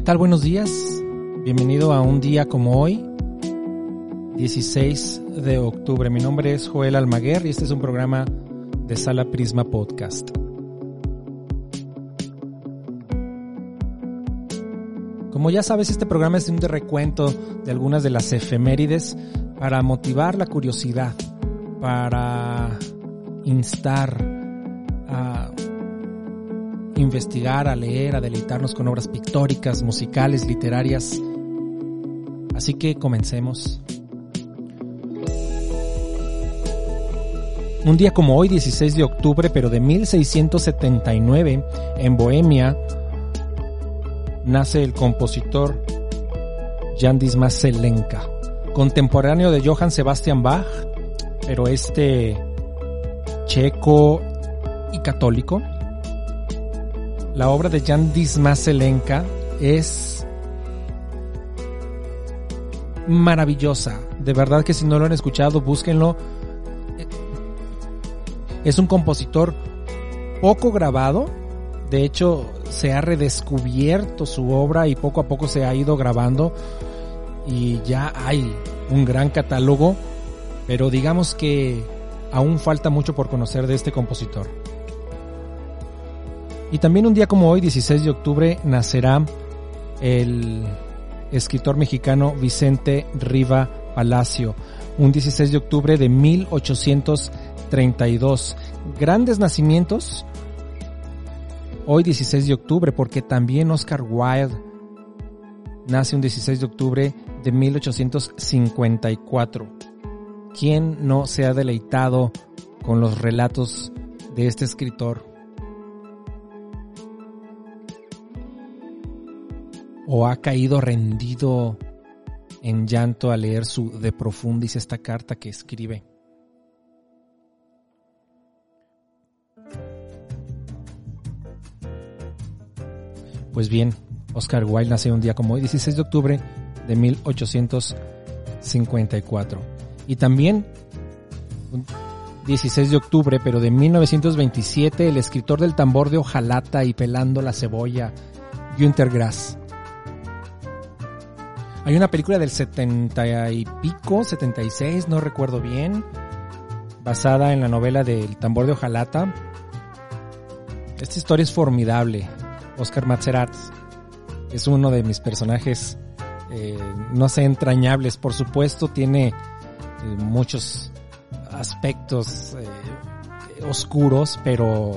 ¿Qué tal? Buenos días. Bienvenido a un día como hoy, 16 de octubre. Mi nombre es Joel Almaguer y este es un programa de Sala Prisma Podcast. Como ya sabes, este programa es un recuento de algunas de las efemérides para motivar la curiosidad, para instar a investigar, a leer, a deleitarnos con obras pictóricas, musicales, literarias. Así que comencemos. Un día como hoy, 16 de octubre, pero de 1679, en Bohemia, nace el compositor Jan Dismas Zelenka, contemporáneo de Johann Sebastian Bach, pero este checo y católico. La obra de Jan Dismas Zelenka es maravillosa. De verdad que si no lo han escuchado, búsquenlo. Es un compositor poco grabado. De hecho, se ha redescubierto su obra y poco a poco se ha ido grabando. Y ya hay un gran catálogo. Pero digamos que aún falta mucho por conocer de este compositor. Y también un día como hoy, 16 de octubre, nacerá el escritor mexicano Vicente Riva Palacio. Un 16 de octubre de 1832. Grandes nacimientos. Hoy 16 de octubre porque también Oscar Wilde nace un 16 de octubre de 1854. ¿Quién no se ha deleitado con los relatos de este escritor? O ha caído rendido en llanto al leer su De Profundis, esta carta que escribe. Pues bien, Oscar Wilde nació un día como hoy, 16 de octubre de 1854. Y también, 16 de octubre, pero de 1927, el escritor del tambor de hojalata y pelando la cebolla, Günter Grass. Hay una película del 70 y pico, 76, no recuerdo bien, basada en la novela del tambor de hojalata. Esta historia es formidable. Oscar Mazerat es uno de mis personajes, eh, no sé, entrañables. Por supuesto, tiene eh, muchos aspectos eh, oscuros, pero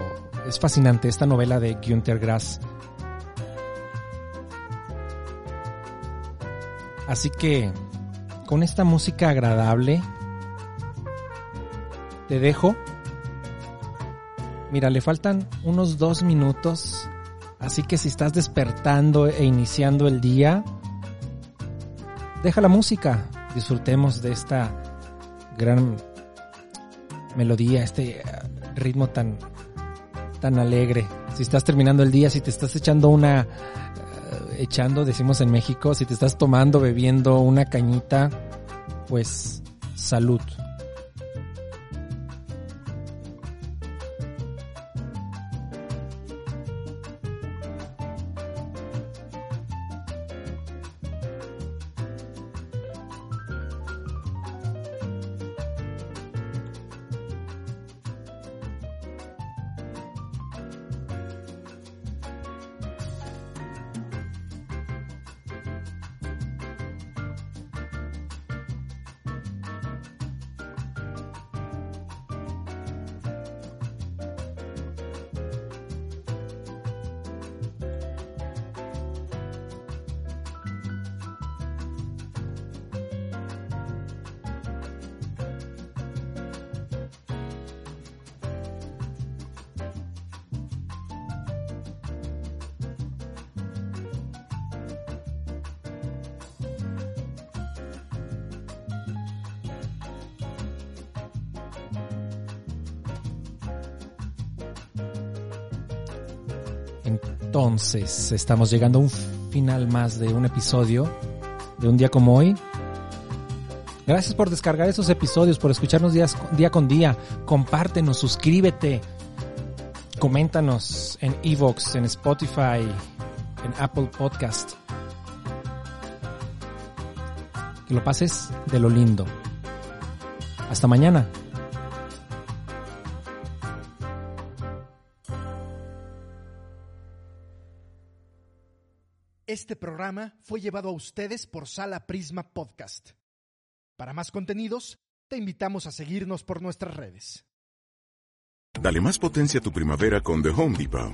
es fascinante esta novela de Günter Grass. Así que con esta música agradable te dejo. Mira, le faltan unos dos minutos. Así que si estás despertando e iniciando el día, deja la música. Disfrutemos de esta gran melodía, este ritmo tan, tan alegre. Si estás terminando el día, si te estás echando una echando, decimos en México, si te estás tomando, bebiendo una cañita, pues salud. Entonces, estamos llegando a un final más de un episodio de un día como hoy. Gracias por descargar esos episodios, por escucharnos día con día. Compártenos, suscríbete, coméntanos en Evox, en Spotify, en Apple Podcast. Que lo pases de lo lindo. Hasta mañana. Este programa fue llevado a ustedes por Sala Prisma Podcast. Para más contenidos, te invitamos a seguirnos por nuestras redes. Dale más potencia a tu primavera con The Home Depot.